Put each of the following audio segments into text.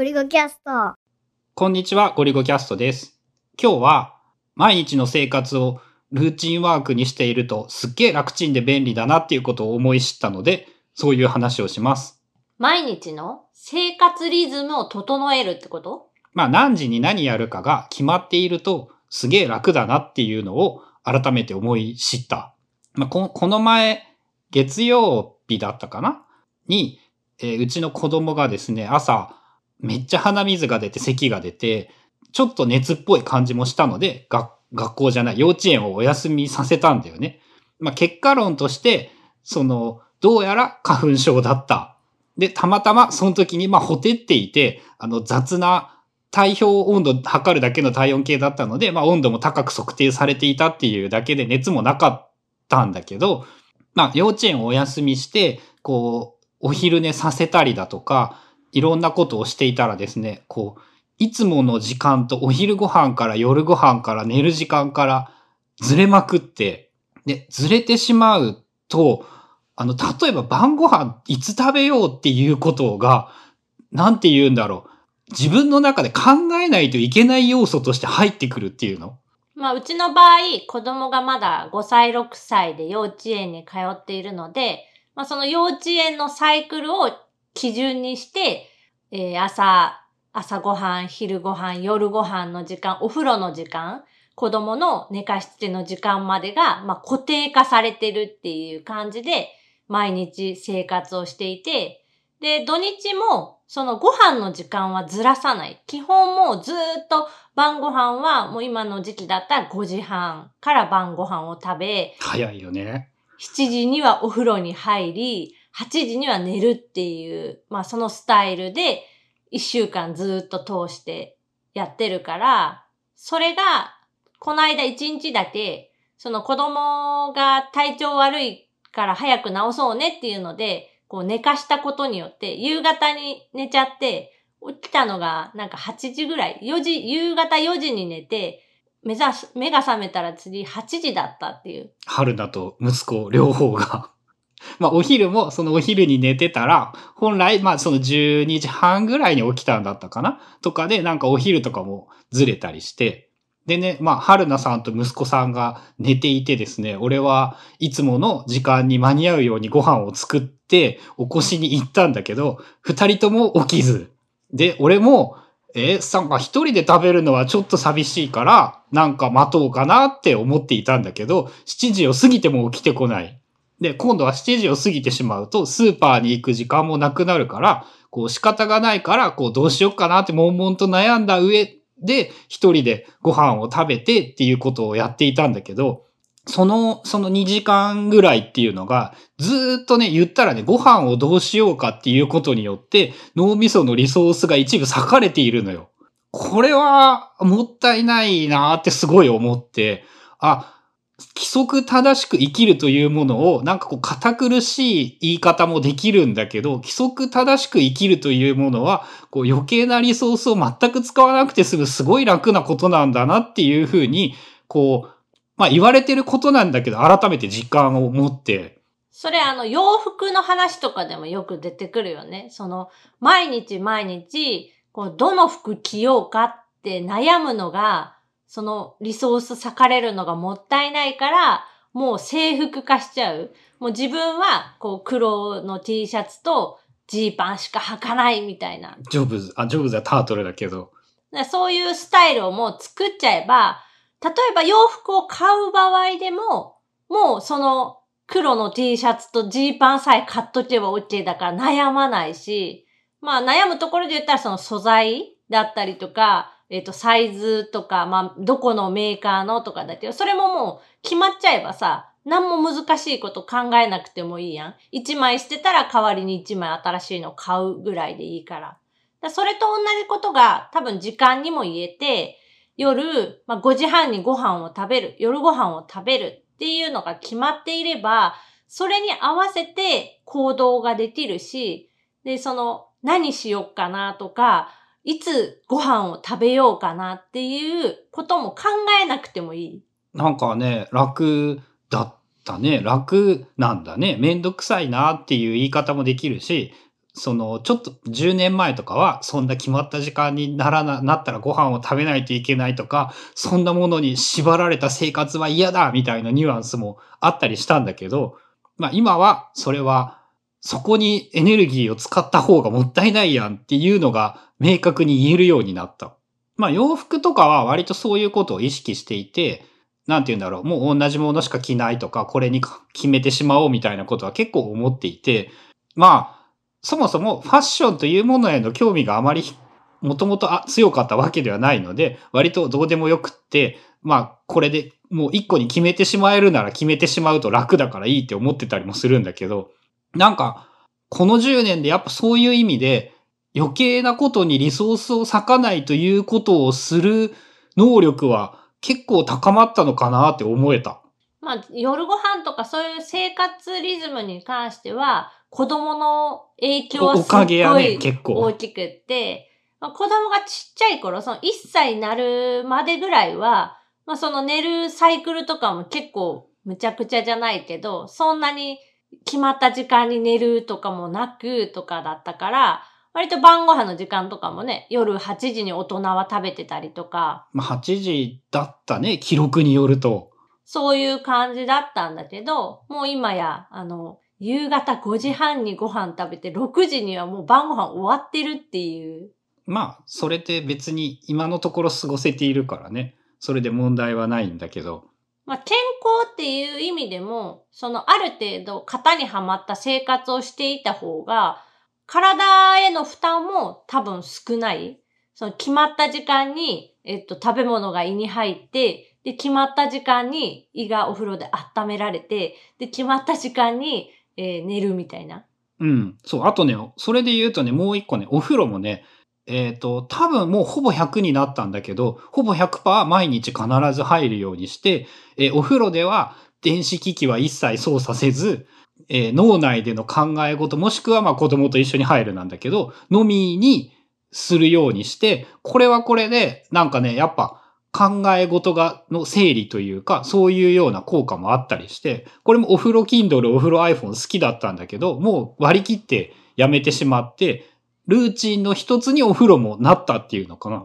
ゴリゴキャスト。こんにちは、ゴリゴキャストです。今日は、毎日の生活をルーチンワークにしていると、すっげえ楽ちんで便利だなっていうことを思い知ったので、そういう話をします。毎日の生活リズムを整えるってこと？まあ、何時に何やるかが決まっていると、すげえ楽だなっていうのを改めて思い知った。まあ、ここの前、月曜日だったかな？に、えーうちの子供がですね、朝、めっちゃ鼻水が出て咳が出て、ちょっと熱っぽい感じもしたので、学校じゃない、幼稚園をお休みさせたんだよね。まあ、結果論として、その、どうやら花粉症だった。で、たまたまその時に、まあ、ほてっていて、あの、雑な体表温度測るだけの体温計だったので、まあ、温度も高く測定されていたっていうだけで熱もなかったんだけど、まあ、幼稚園をお休みして、こう、お昼寝させたりだとか、いろんなことをしていたらですね、こう、いつもの時間とお昼ご飯から夜ご飯から寝る時間からずれまくって、で、ずれてしまうと、あの、例えば晩ご飯いつ食べようっていうことが、なんて言うんだろう。自分の中で考えないといけない要素として入ってくるっていうの。まあ、うちの場合、子供がまだ5歳、6歳で幼稚園に通っているので、まあ、その幼稚園のサイクルを基準にして、えー朝、朝ごはん、昼ごはん、夜ご飯の時間、お風呂の時間、子供の寝かしつけの時間までが、まあ、固定化されてるっていう感じで、毎日生活をしていて、で、土日も、そのご飯の時間はずらさない。基本もうずーっと晩ご飯はもう今の時期だったら5時半から晩ご飯を食べ、早いよね。7時にはお風呂に入り、8時には寝るっていう、まあそのスタイルで1週間ずっと通してやってるから、それが、この間1日だけ、その子供が体調悪いから早く治そうねっていうので、こう寝かしたことによって、夕方に寝ちゃって、起きたのがなんか8時ぐらい、4時、夕方4時に寝て、目指す、目が覚めたら次8時だったっていう。春菜と息子両方が。まあお昼もそのお昼に寝てたら、本来まあその12時半ぐらいに起きたんだったかな？とかでなんかお昼とかもずれたりして。でね、まあ春菜さんと息子さんが寝ていてですね、俺はいつもの時間に間に合うようにご飯を作って起こしに行ったんだけど、二人とも起きず。で、俺も、え、さんが一人で食べるのはちょっと寂しいから、なんか待とうかなって思っていたんだけど、7時を過ぎても起きてこない。で、今度は7時を過ぎてしまうと、スーパーに行く時間もなくなるから、こう仕方がないから、こうどうしようかなって悶々と悩んだ上で、一人でご飯を食べてっていうことをやっていたんだけど、その、その2時間ぐらいっていうのが、ずっとね、言ったらね、ご飯をどうしようかっていうことによって、脳みそのリソースが一部割かれているのよ。これは、もったいないなーってすごい思って、あ、規則正しく生きるというものを、なんかこう、堅苦しい言い方もできるんだけど、規則正しく生きるというものは、こう、余計なリソースを全く使わなくて済むすごい楽なことなんだなっていうふうに、こう、まあ言われてることなんだけど、改めて実感を持って、それあの洋服の話とかでもよく出てくるよね。その毎日毎日こうどの服着ようかって悩むのがそのリソース割かれるのがもったいないからもう制服化しちゃう。もう自分はこう黒の T シャツとジーパンしか履かないみたいな。ジョブズ、あ、ジョブズはタートルだけど、でそういうスタイルをもう作っちゃえば、例えば洋服を買う場合でも、もうその黒の T シャツとジーパンさえ買っとけば OK だから悩まないし、まあ悩むところで言ったらその素材だったりとか、えっ、と、サイズとか、まあ、どこのメーカーのとかだけど、それももう決まっちゃえばさ、何も難しいこと考えなくてもいいやん。一枚捨てたら代わりに一枚新しいの買うぐらいでいいから。だからそれと同じことが多分時間にも言えて、夜、まあ、5時半にご飯を食べる、夜ご飯を食べるっていうのが決まっていれば、それに合わせて行動ができるし、で、その、何しよっかなとか、いつご飯を食べようかなっていうことも考えなくてもいい。なんかね、楽だったね。楽なんだね。めんどくさいなっていう言い方もできるし、その、ちょっと10年前とかは、そんな決まった時間にならな、なったらご飯を食べないといけないとか、そんなものに縛られた生活は嫌だみたいなニュアンスもあったりしたんだけど、まあ今は、それは、そこにエネルギーを使った方がもったいないやんっていうのが明確に言えるようになった。まあ洋服とかは割とそういうことを意識していて、なんて言うんだろう、もう同じものしか着ないとか、これに決めてしまおうみたいなことは結構思っていて、まあ、そもそもファッションというものへの興味があまりもともと強かったわけではないので、割とどうでもよくって、まあ、これでもう一個に決めてしまえるなら決めてしまうと楽だからいいって思ってたりもするんだけど、なんか、この10年でやっぱそういう意味で余計なことにリソースを割かないということをする能力は結構高まったのかなって思えた。まあ、夜ご飯とかそういう生活リズムに関しては、子供の影響はすごい結構大きくって、まあ、子供がちっちゃい頃、その1歳になるまでぐらいは、まあその寝るサイクルとかも結構むちゃくちゃじゃないけど、そんなに決まった時間に寝るとかもなくとかだったから、割と晩ご飯の時間とかもね、夜8時に大人は食べてたりとか、まあ、8時だったね、記録によると。そういう感じだったんだけど、もう今や、あの、夕方5時半にご飯食べて、6時にはもう晩ご飯終わってるっていう。まあ、それって別に今のところ過ごせているからね。それで問題はないんだけど。まあ、健康っていう意味でも、そのある程度型にはまった生活をしていた方が、体への負担も多分少ない。その決まった時間に、えっと、食べ物が胃に入って、で、決まった時間に胃がお風呂で温められて、で、決まった時間に、えー寝るみたいな。うん。そう。あとね、それで言うとね、もう一個ね、お風呂もね、えっ、と、多分もうほぼ100になったんだけど、ほぼ100%毎日必ず入るようにして、えーお風呂では電子機器は一切操作せず、えー脳内での考え事、もしくはまあ子供と一緒に入るなんだけど、のみにするようにして、これはこれで、なんかね、やっぱ考え事が、の整理というか、そういうような効果もあったりして、これもお風呂 Kindle、お風呂 iPhone 好きだったんだけど、もう割り切ってやめてしまって、ルーチンの一つにお風呂もなったっていうのかな。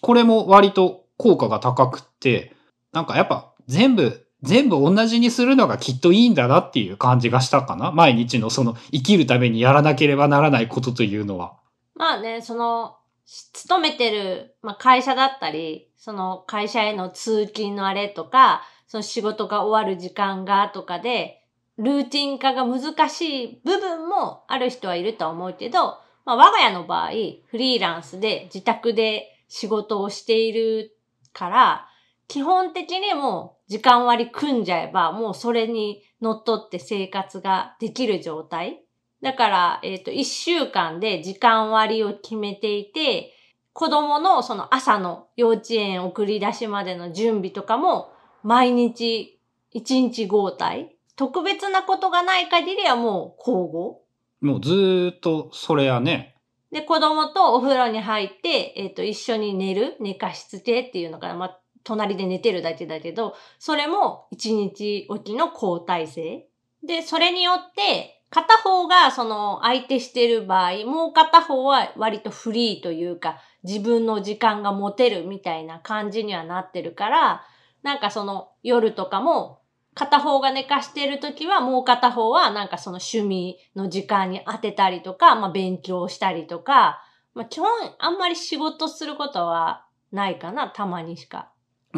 これも割と効果が高くって、なんかやっぱ全部、全部同じにするのがきっといいんだなっていう感じがしたかな。毎日のその生きるためにやらなければならないことというのは。まあね、その、勤めてる、まあ、会社だったり、その会社への通勤のあれとか、その仕事が終わる時間がとかで、ルーティン化が難しい部分もある人はいるとは思うけど、まあ、我が家の場合、フリーランスで自宅で仕事をしているから、基本的にもう時間割組んじゃえば、もうそれに乗っ取って生活ができる状態だから、えっ、と、一週間で時間割を決めていて、子供のその朝の幼稚園送り出しまでの準備とかも、毎日一日交代特別なことがない限りはもう交互。もうずーっとそれやね。で、子供とお風呂に入って、えっ、と、一緒に寝る寝かしつけっていうのが、まあ、隣で寝てるだけだけど、それも一日おきの交代制。で、それによって、片方がその相手してる場合、もう片方は割とフリーというか、自分の時間が持てるみたいな感じにはなってるから、なんかその夜とかも、片方が寝かしてるときは、もう片方はなんかその趣味の時間に当てたりとか、まあ勉強したりとか、まあ基本あんまり仕事することはないかな、たまにしか。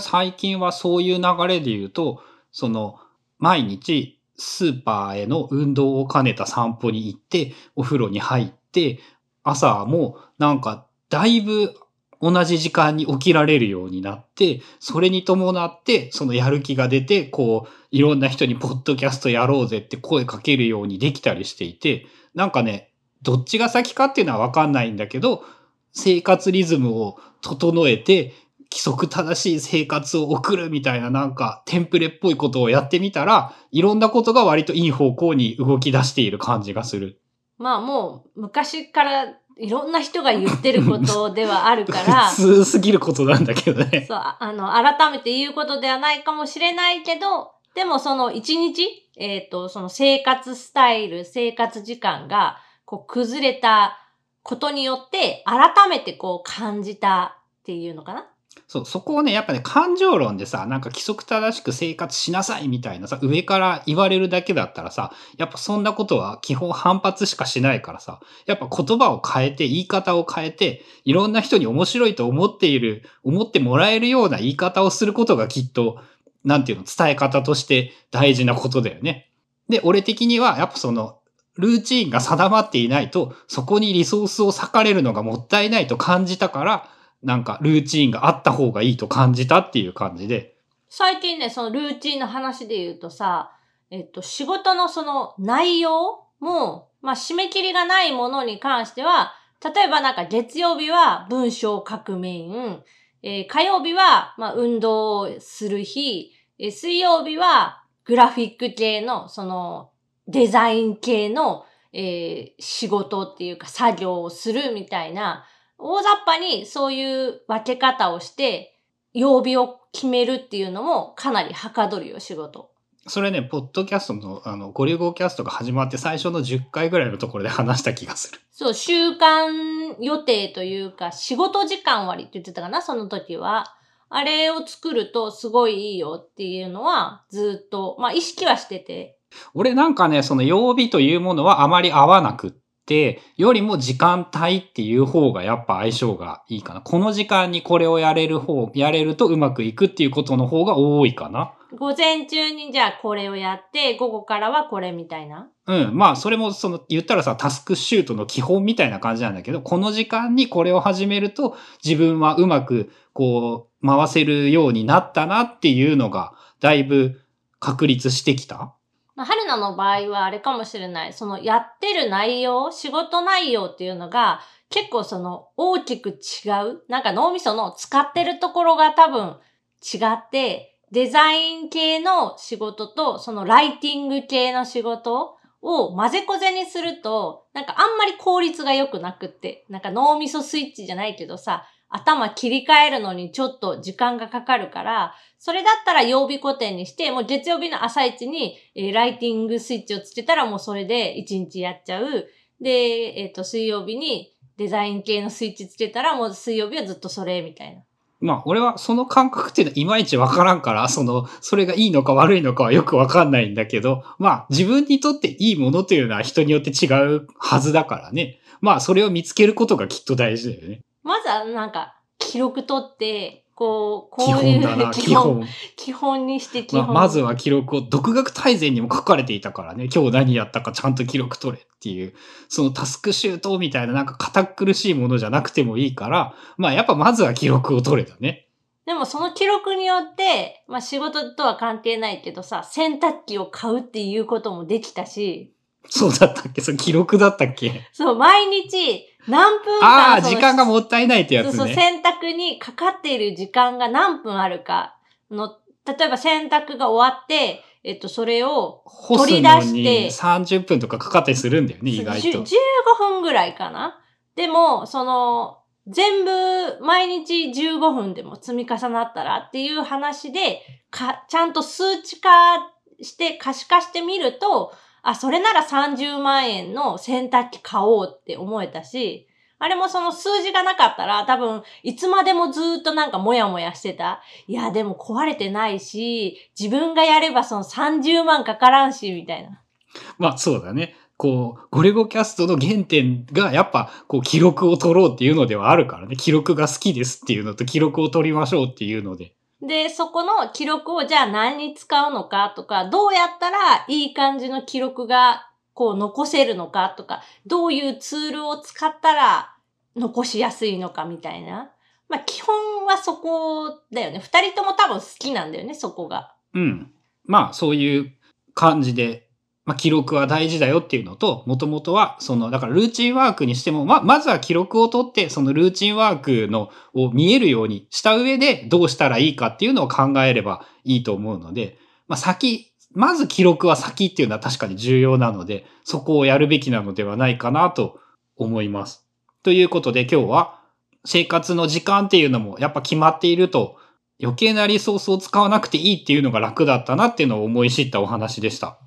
最近はそういう流れで言うと、その、毎日スーパーへの運動を兼ねた散歩に行って、お風呂に入って、朝もなんかだいぶ同じ時間に起きられるようになって、それに伴って、そのやる気が出て、こう、いろんな人にポッドキャストやろうぜって声かけるようにできたりしていて、なんかね、どっちが先かっていうのはわかんないんだけど、生活リズムを整えて、規則正しい生活を送るみたいななんかテンプレっぽいことをやってみたら、いろんなことが割といい方向に動き出している感じがする。まあもう昔からいろんな人が言ってることではあるから、普通すぎることなんだけどね。そう、あの、改めて言うことではないかもしれないけど、でもその一日、えっ、と、その生活スタイル、生活時間がこう崩れたことによって改めてこう感じたっていうのかなそう、そこをね、やっぱね、感情論でさ、なんか規則正しく生活しなさいみたいなさ、上から言われるだけだったらさ、やっぱそんなことは基本反発しかしないからさ、やっぱ言葉を変えて、言い方を変えて、いろんな人に面白いと思っている、思ってもらえるような言い方をすることがきっと、なんていうの、伝え方として大事なことだよね。で、俺的には、やっぱその、ルーチンが定まっていないと、そこにリソースを割かれるのがもったいないと感じたから、なんかルーチンがあった方がいいと感じたっていう感じで。最近ね、そのルーチンの話で言うとさ、えっと、仕事のその内容も、まあ、締め切りがないものに関しては、例えばなんか月曜日は文章を書くメイン、えー火曜日は、ま、運動をする日、えー水曜日はグラフィック系の、その、デザイン系の、えー仕事っていうか作業をするみたいな、大雑把にそういう分け方をして、曜日を決めるっていうのもかなりはかどるよ、仕事。それね、ポッドキャストの、あの、ゴリゴキャストが始まって最初の10回ぐらいのところで話した気がする。そう、週間予定というか、仕事時間割って言ってたかな、その時は。あれを作るとすごいいいよっていうのはずっと、まあ意識はしてて。俺なんかね、その曜日というものはあまり合わなくって、よりも時間帯っていう方がやっぱ相性がいいかな。この時間にこれをやれる方、やれるとうまくいくっていうことの方が多いかな。午前中にじゃあこれをやって、午後からはこれみたいな？うん。まあ、それもその、言ったらさ、タスクシュートの基本みたいな感じなんだけど、この時間にこれを始めると、自分はうまく、こう、回せるようになったなっていうのが、だいぶ確立してきた。まあ、春菜の場合はあれかもしれない。そのやってる内容、仕事内容っていうのが結構その大きく違う。なんか脳みその使ってるところが多分違って、デザイン系の仕事とそのライティング系の仕事を混ぜこぜにすると、なんかあんまり効率が良くなくって、なんか脳みそスイッチじゃないけどさ、頭切り替えるのにちょっと時間がかかるから、それだったら曜日固定にして、もう月曜日の朝一に、えーライティングスイッチをつけたらもうそれで1日やっちゃう。で、えっ、と、水曜日にデザイン系のスイッチつけたらもう水曜日はずっとそれ、みたいな。まあ、俺はその感覚っていうのはいまいちわからんから、その、それがいいのか悪いのかはよくわかんないんだけど、まあ、自分にとっていいものというのは人によって違うはずだからね。まあ、それを見つけることがきっと大事だよね。まずはなんか、記録取って、こう、こ基ういう本だな、基本。基本にして基まあ本。まずは記録を、独学大全にも書かれていたからね、今日何やったかちゃんと記録取れっていう、そのタスクシュートみたいななんか堅苦しいものじゃなくてもいいから、まあやっぱまずは記録を取れたね。でもその記録によって、まあ仕事とは関係ないけどさ、洗濯機を買うっていうこともできたし、そうだったっけ？その記録だったっけ？そう、毎日何分ああ、時間がもったいないってやつそうそう、ね。洗濯にかかっている時間が何分あるかの、例えば洗濯が終わって、えっと、それを取り出して30分とかかかったりするんだよね、意外と。15分ぐらいかな。でも、その、全部、毎日15分でも積み重なったらっていう話で、か、ちゃんと数値化して可視化してみると、あ、それなら30万円の洗濯機買おうって思えたし、あれもその数字がなかったら多分いつまでもずっとなんかモヤモヤしてた。いや、でも壊れてないし、自分がやればその30万かからんし、みたいな。まあそうだね。こう、ゴレゴキャストの原点がやっぱこう記録を取ろうっていうのではあるからね。記録が好きですっていうのと記録を取りましょうっていうので。で、そこの記録をじゃあ何に使うのかとか、どうやったらいい感じの記録がこう残せるのかとか、どういうツールを使ったら残しやすいのかみたいな。まあ基本はそこだよね。二人とも多分好きなんだよね、そこが。うん。まあそういう感じで、まあ記録は大事だよっていうのと、もともとは、その、だからルーチンワークにしても、ままずは記録を取って、そのルーチンワークの、を見えるようにした上で、どうしたらいいかっていうのを考えればいいと思うので、まあ先、まず記録は先っていうのは確かに重要なので、そこをやるべきなのではないかなと思います。ということで今日は、生活の時間っていうのもやっぱ決まっていると、余計なリソースを使わなくていいっていうのが楽だったなっていうのを思い知ったお話でした。